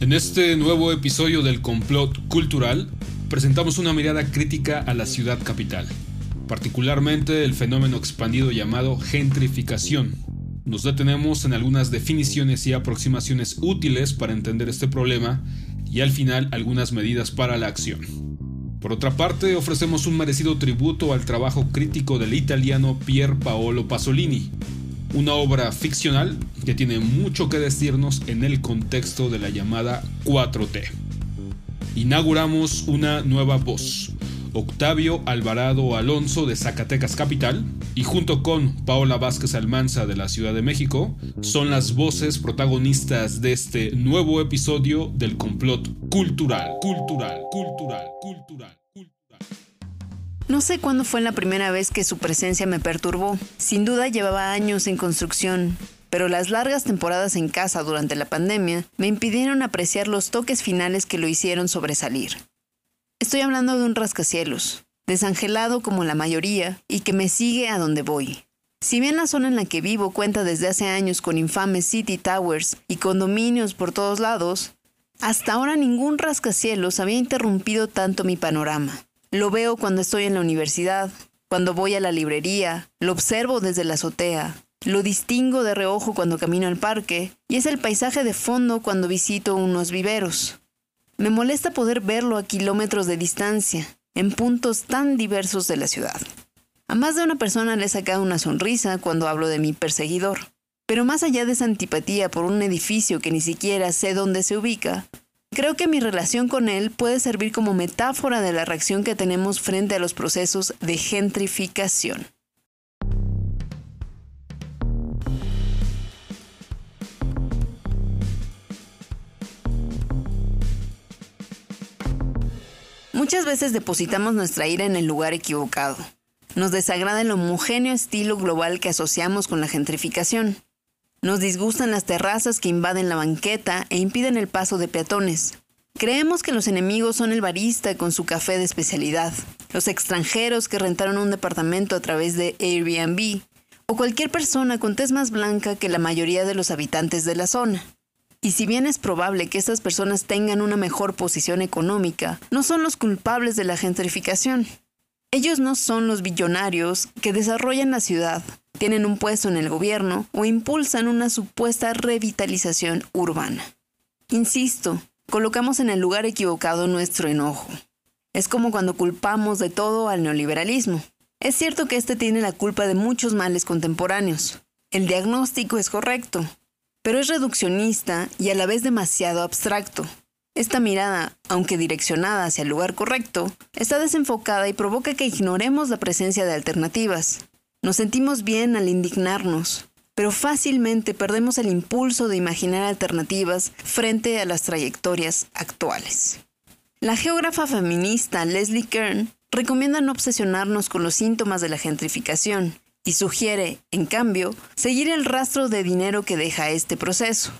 En este nuevo episodio del Complot Cultural, presentamos una mirada crítica a la ciudad capital, particularmente el fenómeno expandido llamado gentrificación. Nos detenemos en algunas definiciones y aproximaciones útiles para entender este problema y al final algunas medidas para la acción. Por otra parte, ofrecemos un merecido tributo al trabajo crítico del italiano Pier Paolo Pasolini, una obra ficcional que tiene mucho que decirnos en el contexto de la llamada 4T. Inauguramos una nueva voz, Octavio Alvarado Alonso de Zacatecas Capital, y junto con Paola Vázquez Almanza de la Ciudad de México, son las voces protagonistas de este nuevo episodio del complot cultural, cultural, cultural, cultural. No sé cuándo fue la primera vez que su presencia me perturbó. Sin duda llevaba años en construcción, pero las largas temporadas en casa durante la pandemia me impidieron apreciar los toques finales que lo hicieron sobresalir. Estoy hablando de un rascacielos, desangelado como la mayoría y que me sigue a donde voy. Si bien la zona en la que vivo cuenta desde hace años con infames City Towers y condominios por todos lados, hasta ahora ningún rascacielos había interrumpido tanto mi panorama. Lo veo cuando estoy en la universidad, cuando voy a la librería, lo observo desde la azotea, lo distingo de reojo cuando camino al parque y es el paisaje de fondo cuando visito unos viveros. Me molesta poder verlo a kilómetros de distancia, en puntos tan diversos de la ciudad. A más de una persona le he sacado una sonrisa cuando hablo de mi perseguidor. Pero más allá de esa antipatía por un edificio que ni siquiera sé dónde se ubica, creo que mi relación con él puede servir como metáfora de la reacción que tenemos frente a los procesos de gentrificación. Muchas veces depositamos nuestra ira en el lugar equivocado. Nos desagrada el homogéneo estilo global que asociamos con la gentrificación. Nos disgustan las terrazas que invaden la banqueta e impiden el paso de peatones. Creemos que los enemigos son el barista con su café de especialidad, los extranjeros que rentaron un departamento a través de Airbnb, o cualquier persona con tez más blanca que la mayoría de los habitantes de la zona. Y si bien es probable que estas personas tengan una mejor posición económica, no son los culpables de la gentrificación. Ellos no son los billonarios que desarrollan la ciudad, tienen un puesto en el gobierno o impulsan una supuesta revitalización urbana. Insisto, colocamos en el lugar equivocado nuestro enojo. Es como cuando culpamos de todo al neoliberalismo. Es cierto que este tiene la culpa de muchos males contemporáneos. El diagnóstico es correcto, pero es reduccionista y a la vez demasiado abstracto. Esta mirada, aunque direccionada hacia el lugar correcto, está desenfocada y provoca que ignoremos la presencia de alternativas. Nos sentimos bien al indignarnos, pero fácilmente perdemos el impulso de imaginar alternativas frente a las trayectorias actuales. La geógrafa feminista Leslie Kern recomienda no obsesionarnos con los síntomas de la gentrificación y sugiere, en cambio, seguir el rastro de dinero que deja este proceso.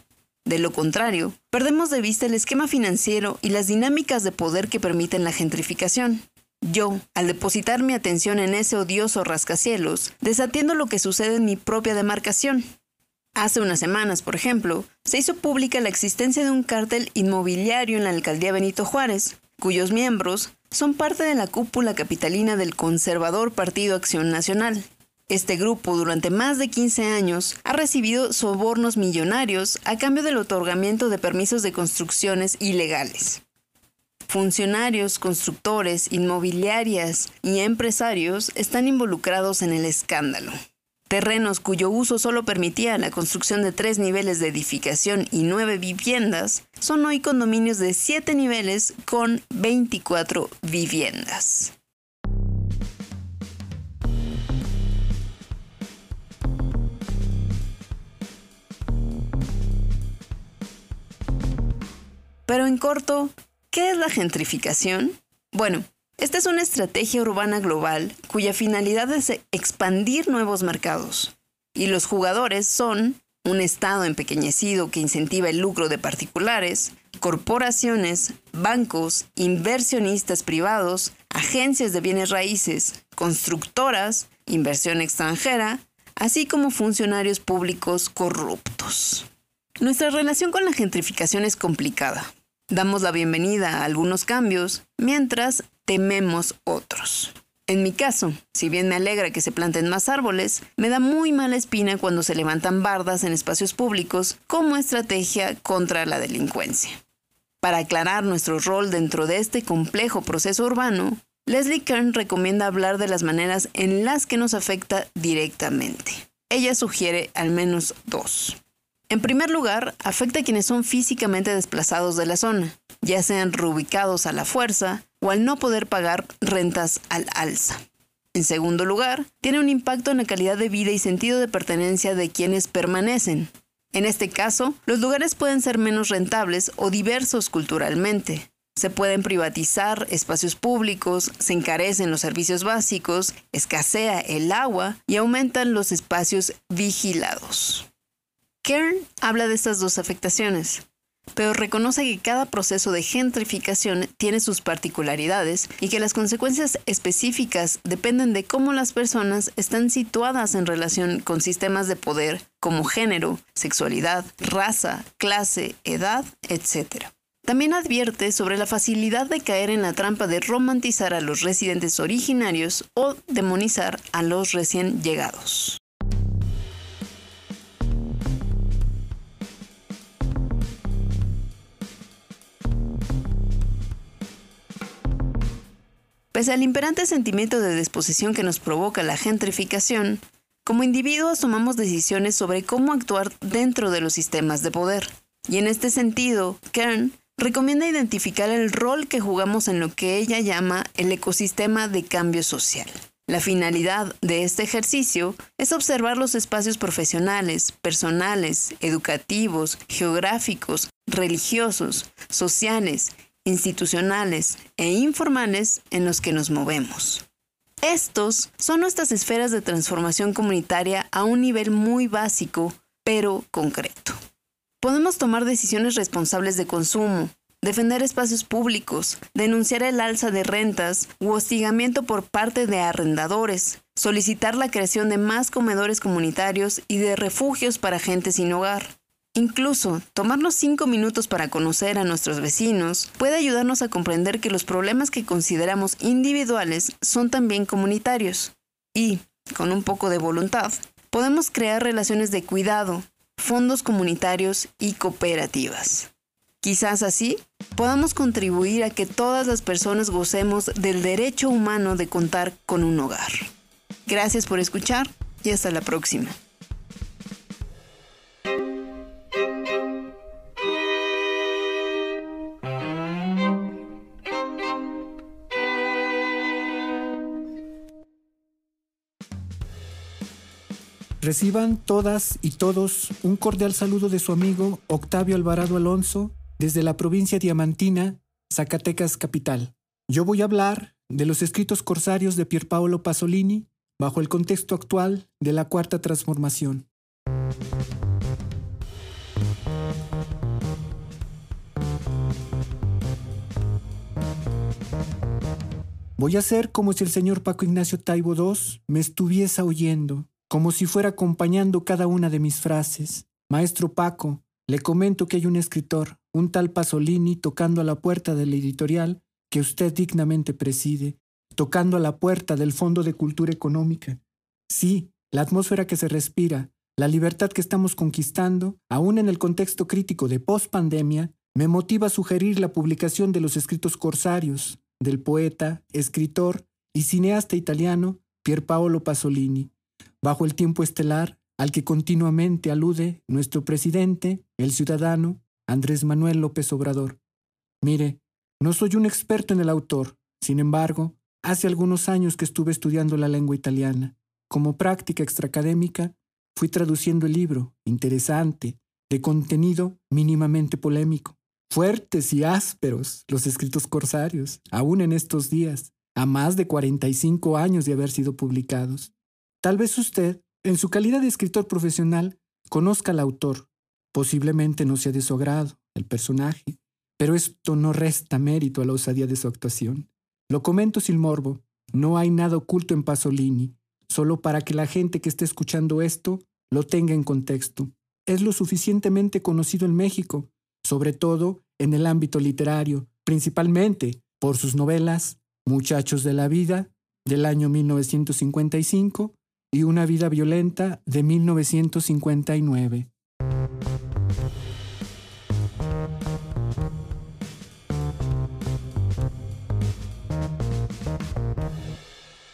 De lo contrario, perdemos de vista el esquema financiero y las dinámicas de poder que permiten la gentrificación. Yo, al depositar mi atención en ese odioso rascacielos, desatiendo lo que sucede en mi propia demarcación. Hace unas semanas, por ejemplo, se hizo pública la existencia de un cártel inmobiliario en la alcaldía Benito Juárez, cuyos miembros son parte de la cúpula capitalina del conservador Partido Acción Nacional. Este grupo durante más de 15 años ha recibido sobornos millonarios a cambio del otorgamiento de permisos de construcciones ilegales. Funcionarios, constructores, inmobiliarias y empresarios están involucrados en el escándalo. Terrenos cuyo uso solo permitía la construcción de tres niveles de edificación y nueve viviendas son hoy condominios de siete niveles con 24 viviendas. Pero en corto, ¿qué es la gentrificación? Bueno, esta es una estrategia urbana global cuya finalidad es expandir nuevos mercados. Y los jugadores son un Estado empequeñecido que incentiva el lucro de particulares, corporaciones, bancos, inversionistas privados, agencias de bienes raíces, constructoras, inversión extranjera, así como funcionarios públicos corruptos. Nuestra relación con la gentrificación es complicada. Damos la bienvenida a algunos cambios, mientras tememos otros. En mi caso, si bien me alegra que se planten más árboles, me da muy mala espina cuando se levantan bardas en espacios públicos como estrategia contra la delincuencia. Para aclarar nuestro rol dentro de este complejo proceso urbano, Leslie Kern recomienda hablar de las maneras en las que nos afecta directamente. Ella sugiere al menos dos. En primer lugar, afecta a quienes son físicamente desplazados de la zona, ya sean reubicados a la fuerza o al no poder pagar rentas al alza. En segundo lugar, tiene un impacto en la calidad de vida y sentido de pertenencia de quienes permanecen. En este caso, los lugares pueden ser menos rentables o diversos culturalmente. Se pueden privatizar espacios públicos, se encarecen los servicios básicos, escasea el agua y aumentan los espacios vigilados. Kern habla de estas dos afectaciones pero reconoce que cada proceso de gentrificación tiene sus particularidades y que las consecuencias específicas dependen de cómo las personas están situadas en relación con sistemas de poder como género, sexualidad, raza, clase, edad, etc. También advierte sobre la facilidad de caer en la trampa de romantizar a los residentes originarios o demonizar a los recién llegados. Pese al imperante sentimiento de disposición que nos provoca la gentrificación, como individuos tomamos decisiones sobre cómo actuar dentro de los sistemas de poder. Y en este sentido, Kern recomienda identificar el rol que jugamos en lo que ella llama el ecosistema de cambio social. La finalidad de este ejercicio es observar los espacios profesionales, personales, educativos, geográficos, religiosos, sociales institucionales e informales en los que nos movemos. Estos son nuestras esferas de transformación comunitaria a un nivel muy básico, pero concreto. Podemos tomar decisiones responsables de consumo, defender espacios públicos, denunciar el alza de rentas u hostigamiento por parte de arrendadores, solicitar la creación de más comedores comunitarios y de refugios para gente sin hogar, Incluso, tomarnos cinco minutos para conocer a nuestros vecinos puede ayudarnos a comprender que los problemas que consideramos individuales son también comunitarios. Y, con un poco de voluntad, podemos crear relaciones de cuidado, fondos comunitarios y cooperativas. Quizás así podamos contribuir a que todas las personas gocemos del derecho humano de contar con un hogar. Gracias por escuchar y hasta la próxima. Reciban todas y todos un cordial saludo de su amigo Octavio Alvarado Alonso desde la provincia diamantina, Zacatecas capital. Yo voy a hablar de los escritos corsarios de Pierpaolo Pasolini bajo el contexto actual de la Cuarta Transformación. Voy a hacer como si el señor Paco Ignacio Taibo II me estuviese oyendo como si fuera acompañando cada una de mis frases. Maestro Paco, le comento que hay un escritor, un tal Pasolini, tocando a la puerta de la editorial que usted dignamente preside, tocando a la puerta del Fondo de Cultura Económica. Sí, la atmósfera que se respira, la libertad que estamos conquistando, aún en el contexto crítico de post-pandemia, me motiva a sugerir la publicación de los escritos corsarios del poeta, escritor y cineasta italiano Pierpaolo Pasolini, bajo el tiempo estelar al que continuamente alude nuestro presidente, el ciudadano Andrés Manuel López Obrador. Mire, no soy un experto en el autor, sin embargo, hace algunos años que estuve estudiando la lengua italiana. Como práctica extraacadémica, fui traduciendo el libro, interesante, de contenido mínimamente polémico. Fuertes y ásperos los escritos corsarios, aún en estos días, a más de 45 años de haber sido publicados. Tal vez usted, en su calidad de escritor profesional, conozca al autor. Posiblemente no sea de su agrado, el personaje, pero esto no resta mérito a la osadía de su actuación. Lo comento sin morbo, no hay nada oculto en Pasolini, solo para que la gente que esté escuchando esto lo tenga en contexto. es lo suficientemente conocido en México, sobre todo en el ámbito literario, principalmente por sus novelas Muchachos de la Vida, del año 1955, y Una vida violenta, de 1959.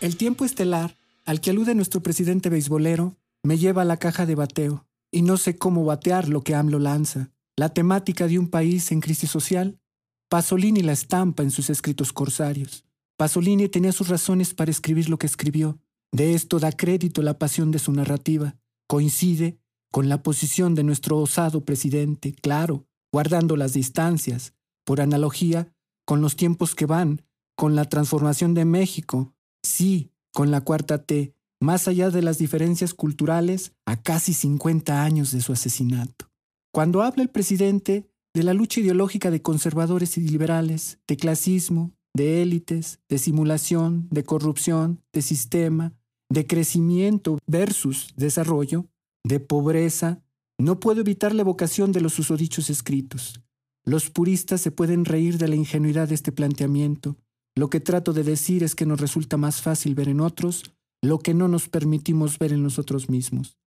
El tiempo estelar, al que alude nuestro presidente beisbolero, me lleva a la caja de bateo, y no sé cómo batear lo que AMLO lanza. La temática de un país en crisis social, Pasolini la estampa en sus escritos corsarios. Pasolini tenía sus razones para escribir lo que escribió. De esto da crédito la pasión de su narrativa. Coincide con la posición de nuestro osado presidente, claro, guardando las distancias, por analogía, con los tiempos que van, con la transformación de México, sí, con la cuarta T, más allá de las diferencias culturales, a casi 50 años de su asesinato. Cuando habla el presidente de la lucha ideológica de conservadores y liberales, de clasismo, de élites, de simulación, de corrupción, de sistema, de crecimiento versus desarrollo, de pobreza, no puedo evitar la evocación de los susodichos escritos. Los puristas se pueden reír de la ingenuidad de este planteamiento. Lo que trato de decir es que nos resulta más fácil ver en otros lo que no nos permitimos ver en nosotros mismos.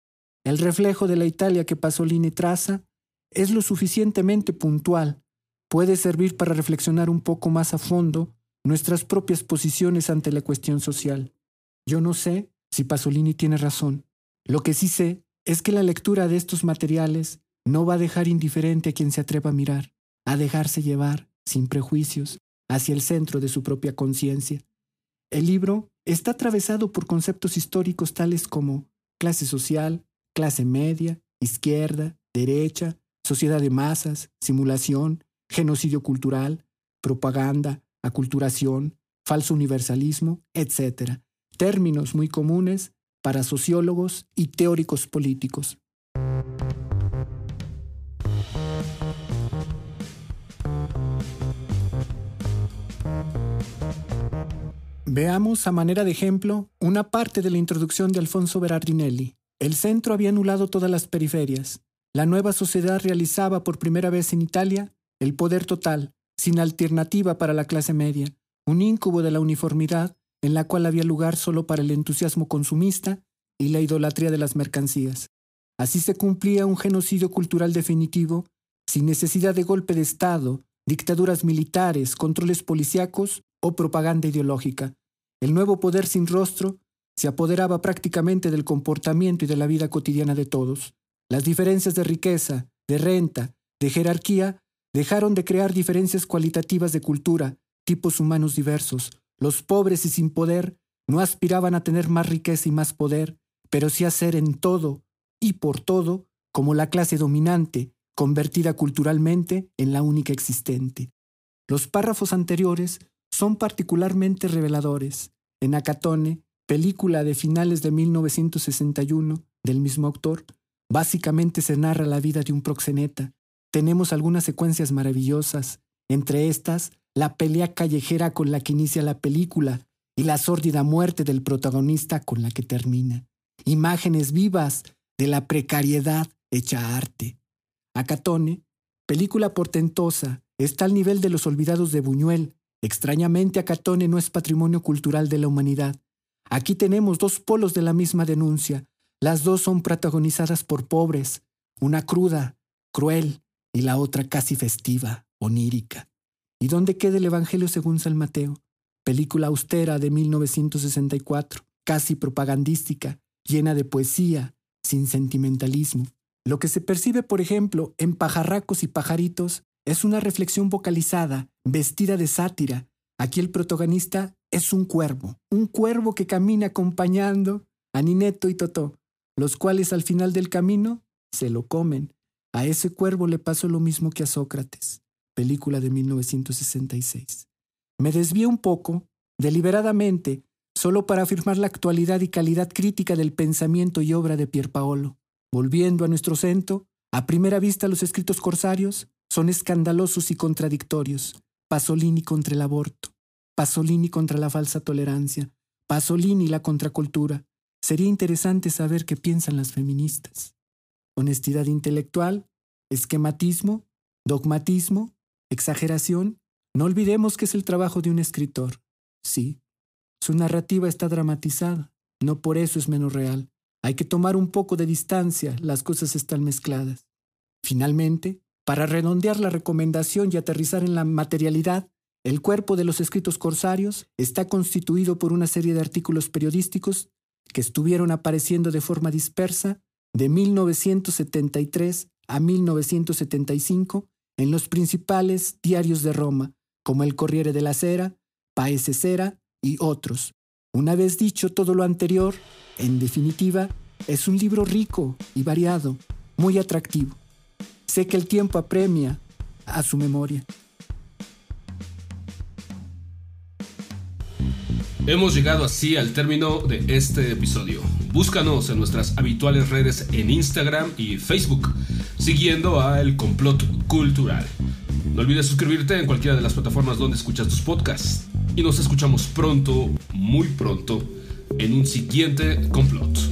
El reflejo de la Italia que Pasolini traza es lo suficientemente puntual, puede servir para reflexionar un poco más a fondo nuestras propias posiciones ante la cuestión social. Yo no sé si Pasolini tiene razón. Lo que sí sé es que la lectura de estos materiales no va a dejar indiferente a quien se atreva a mirar, a dejarse llevar, sin prejuicios, hacia el centro de su propia conciencia. El libro está atravesado por conceptos históricos tales como clase social, clase media, izquierda, derecha, sociedad de masas, simulación, genocidio cultural, propaganda, aculturación, falso universalismo, etc. Términos muy comunes para sociólogos y teóricos políticos. Veamos a manera de ejemplo una parte de la introducción de Alfonso Berardinelli. El centro había anulado todas las periferias. La nueva sociedad realizaba por primera vez en Italia el poder total, sin alternativa para la clase media, un íncubo de la uniformidad en la cual había lugar solo para el entusiasmo consumista y la idolatría de las mercancías. Así se cumplía un genocidio cultural definitivo, sin necesidad de golpe de Estado, dictaduras militares, controles policíacos o propaganda ideológica. El nuevo poder sin rostro se apoderaba prácticamente del comportamiento y de la vida cotidiana de todos. Las diferencias de riqueza, de renta, de jerarquía Dejaron de crear diferencias cualitativas de cultura, tipos humanos diversos. Los pobres y sin poder no aspiraban a tener más riqueza y más poder, pero sí a ser en todo y por todo como la clase dominante, convertida culturalmente en la única existente. Los párrafos anteriores son particularmente reveladores. En Acatone, película de finales de 1961 del mismo autor, básicamente se narra la vida de un proxeneta, tenemos algunas secuencias maravillosas, entre estas, la pelea callejera con la que inicia la película y la sórdida muerte del protagonista con la que termina. Imágenes vivas de la precariedad hecha arte. Acatone, película portentosa, está al nivel de los olvidados de Buñuel. Extrañamente, Acatone no es patrimonio cultural de la humanidad. Aquí tenemos dos polos de la misma denuncia. Las dos son protagonizadas por pobres, una cruda, cruel, y la otra casi festiva, onírica. ¿Y dónde queda el Evangelio según San Mateo? Película austera de 1964, casi propagandística, llena de poesía, sin sentimentalismo. Lo que se percibe, por ejemplo, en Pajarracos y Pajaritos es una reflexión vocalizada, vestida de sátira. Aquí el protagonista es un cuervo, un cuervo que camina acompañando a Nineto y Totó, los cuales al final del camino se lo comen a ese cuervo le pasó lo mismo que a Sócrates, película de 1966. Me desvío un poco, deliberadamente, solo para afirmar la actualidad y calidad crítica del pensamiento y obra de Pierpaolo. Volviendo a nuestro centro, a primera vista los escritos corsarios son escandalosos y contradictorios. Pasolini contra el aborto, Pasolini contra la falsa tolerancia, Pasolini la contracultura. Sería interesante saber qué piensan las feministas. honestidad intelectual, esquematismo, dogmatismo, exageración. No olvidemos que es el trabajo de un escritor. Sí, su narrativa está dramatizada, no por eso es menos real. Hay que tomar un poco de distancia, las cosas están mezcladas. Finalmente, para redondear la recomendación y aterrizar en la materialidad, el cuerpo de los escritos corsarios está constituido por una serie de artículos periodísticos que estuvieron apareciendo de forma dispersa de 1973 a 1975 en los principales diarios de Roma, como el Corriere della Sera, Paese Sera y otros. Una vez dicho todo lo anterior, en definitiva, es un libro rico y variado, muy atractivo. Sé que el tiempo apremia a su memoria. Hemos llegado así al término de este episodio. Búscanos en nuestras habituales redes en Instagram y Facebook, siguiendo a El Complot Cultural. No olvides suscribirte en cualquiera de las plataformas donde escuchas tus podcasts. Y nos escuchamos pronto, muy pronto, en un siguiente complot.